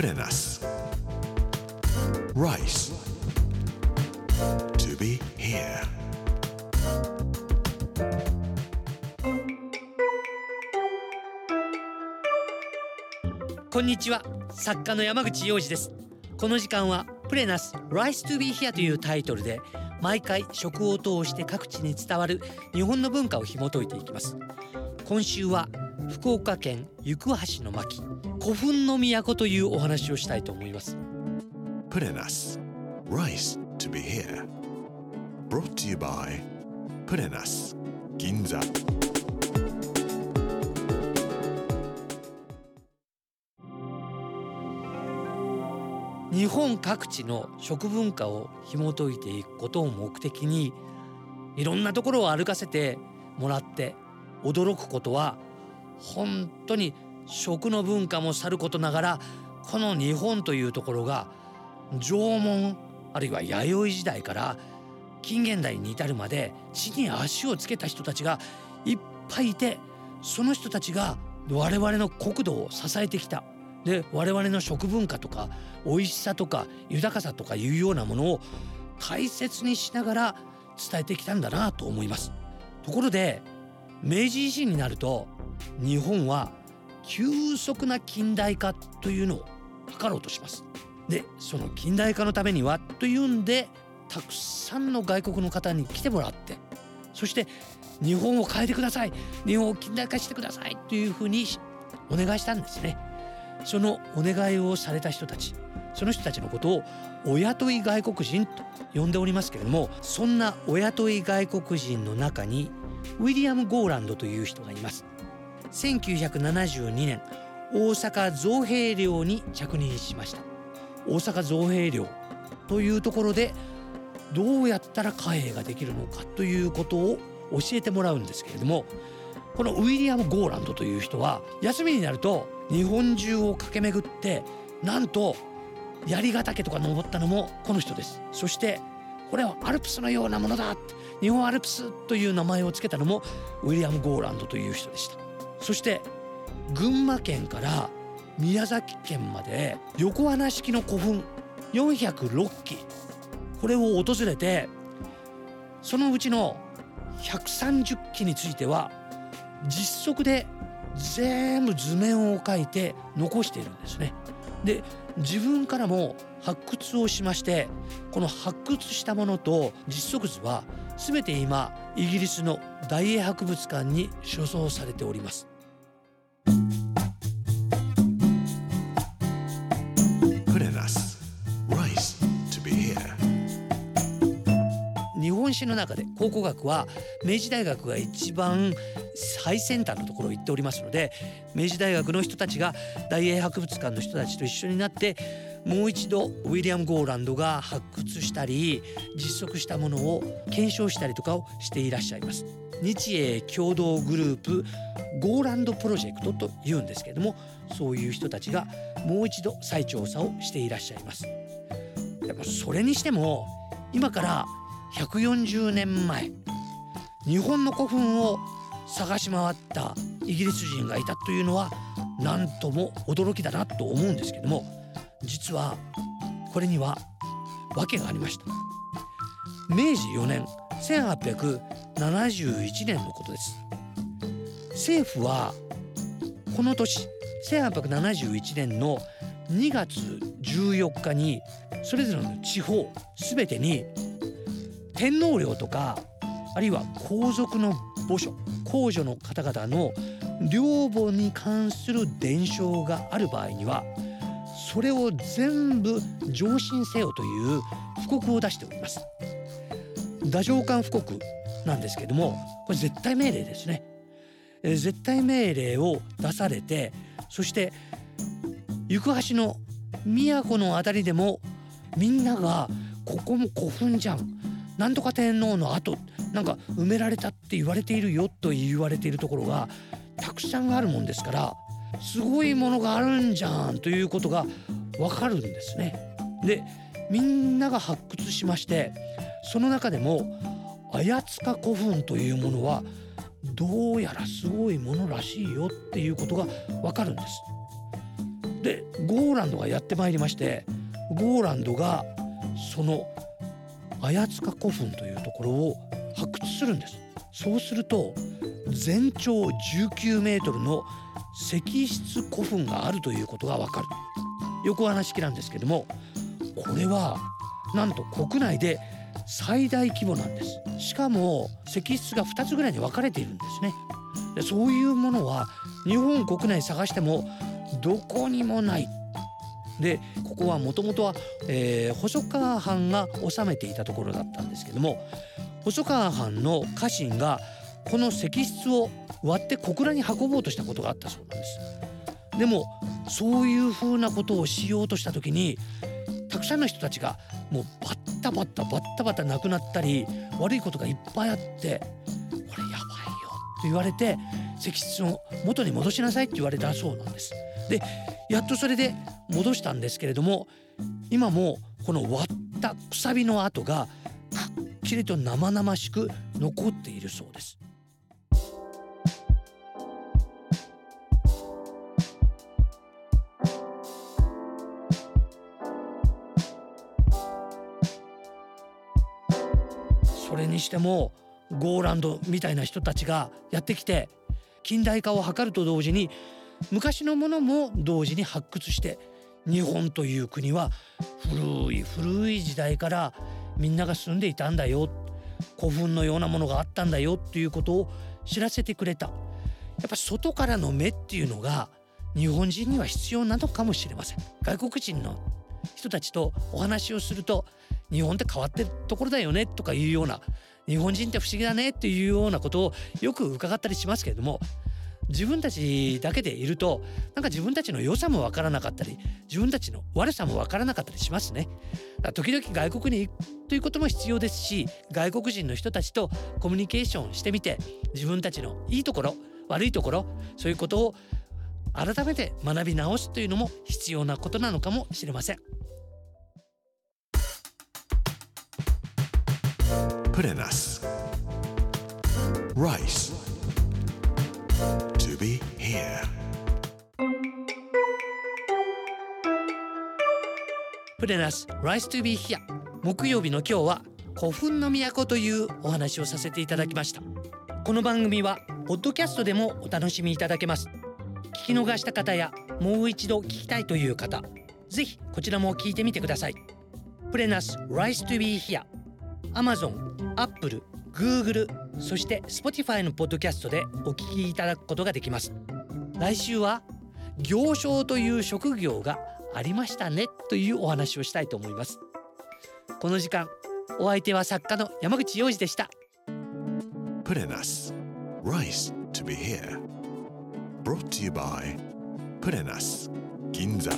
Put in us. Rice. To be here. こんにちは作家の山口洋二ですこの時間はプレナス Rise to be here というタイトルで毎回食を通して各地に伝わる日本の文化を紐解いていきます今週は福岡県行橋の巻古墳の都というお話をしたいと思います Put in us. Rice to be here. Brought to you by Put in us. Ginza. 日本各地の食文化を紐解いていくことを目的にいろんなところを歩かせてもらって驚くことは本当に食の文化もさることながらこの日本というところが縄文あるいは弥生時代から近現代に至るまで地に足をつけた人たちがいっぱいいてその人たちが我々の国土を支えてきた。で我々の食文化とか美味しさとか豊かさとかいうようなものを大切にしながら伝えてきたんだなと思います。ところで明治維新になると日本は急速な近代化というのを図ろうとします。でその近代化のためにはというんでたくさんの外国の方に来てもらってそして日本を変えてください。日本を近代化してくださいというふうにお願いしたんですね。そのお願いをされた人たちその人たちのことをお雇い外国人と呼んでおりますけれどもそんなお雇い外国人の中にウィリアム・ゴーランドという人がいます。1972年大阪造兵寮に着任しました。大阪造兵寮というところでどうやったら貨幣ができるのかということを教えてもらうんですけれどもこのウィリアム・ゴーランドという人は休みになると日本中を駆け巡ってなんと槍ヶ岳とか登ったのもこの人です。そしてこれはアルプスのようなものだ日本アルプスという名前を付けたのもウィリアム・ゴーランドという人でした。そして群馬県から宮崎県まで横穴式の古墳406基これを訪れてそのうちの130基については実測で全部図面を描いて残しているんですね。で自分からも発掘をしましてこの発掘したものと実測図は全て今イギリスの大英博物館に所蔵されております。日本史の中で考古学は明治大学が一番最先端のところを行っておりますので明治大学の人たちが大英博物館の人たちと一緒になってもう一度ウィリアム・ゴーランドが発掘したり実測したものを検証したりとかをしていらっしゃいます。日英共同グループゴーランドプロジェクトというんですけれどもそういう人たちがもう一度再調査をしていらっしゃいます。でもそれにしても今から140年前日本の古墳を探し回ったイギリス人がいたというのは何とも驚きだなと思うんですけども実はこれには訳がありました。明治4年1871年のことです。政府はこの年1871年の2月14日にそれぞれの地方すべてに天皇陵とかあるいは皇族の墓所皇女の方々の陵墓に関する伝承がある場合にはそれを全部上申せよという布告を出しております。太政官布告なんですけどもこれ絶対命令ですね。え絶対命令を出されてそして行橋の都のあたりでもみんながここも古墳じゃんなんとか天皇の後なんか埋められたって言われているよと言われているところがたくさんあるもんですからすごいものがあるんじゃんということがわかるんですね。でみんなが発掘しましてその中でも綾塚古墳というものはどうやらすごいものらしいよっていうことがわかるんです。でゴーランドがやってまいりましてゴーランドがその綾塚古墳というところを発掘するんです。そうすると全長19メートルの石室古墳があるということがわかる。横穴式なんですけどもこれはなんと国内で最大規模なんです。しかも石室が2つぐらいに分かれているんですね。でそういうものは日本国内探してもどこにもない。でここはもともとは、えー、細川藩が治めていたところだったんですけども細川藩の家臣がこの石室を割って小倉に運ぼうとしたことがあったそうなんです。でもそういうふうなことをしようとした時にたくさんの人たちがもうバッタバッタバッタバタ亡くなったり悪いことがいっぱいあってこれやばいよと言われて石室を元に戻しなさいって言われたそうなんです。でやっとそれで戻したんですけれども今もこの割ったくさびの跡がくっきりと生々しく残っているそうです。それにしてもゴーランドみたいな人たちがやってきて近代化を図ると同時に昔のものも同時に発掘して日本という国は古い古い時代からみんなが住んでいたんだよ古墳のようなものがあったんだよっていうことを知らせてくれた。やっぱ外からの目っていうのが日本人には必要なのかもしれません。外国人の人たちとお話をすると日本って変わってるところだよねとかいうような日本人って不思議だねっていうようなことをよく伺ったりしますけれども自分たちだけでいるとなんか自分たちの良さも分からなかったり自分たちの悪さも分からなかったりしますね。時々外国に行くということも必要ですし外国人の人たちとコミュニケーションしてみて自分たちのいいところ悪いところそういうことを改めて学び直すというのも必要なことなのかもしれません。プレナス Rice be here. プレナス Rise to be here 木曜日の今日は古墳の都というお話をさせていただきました。この番組はポッドキャストでもお楽しみいただけます。聞き逃した方やもう一度聞きたいという方ぜひこちらも聞いてみてください。プレナス Rise to be here Amazon、Apple、Google そして Spotify のポッドキャストでお聞きいただくことができます。来週は行商という職業がありましたねというお話をしたいと思います。この時間お相手は作家の山口洋二でした。プレナス Rice to be here. Brought to you by プレナス銀座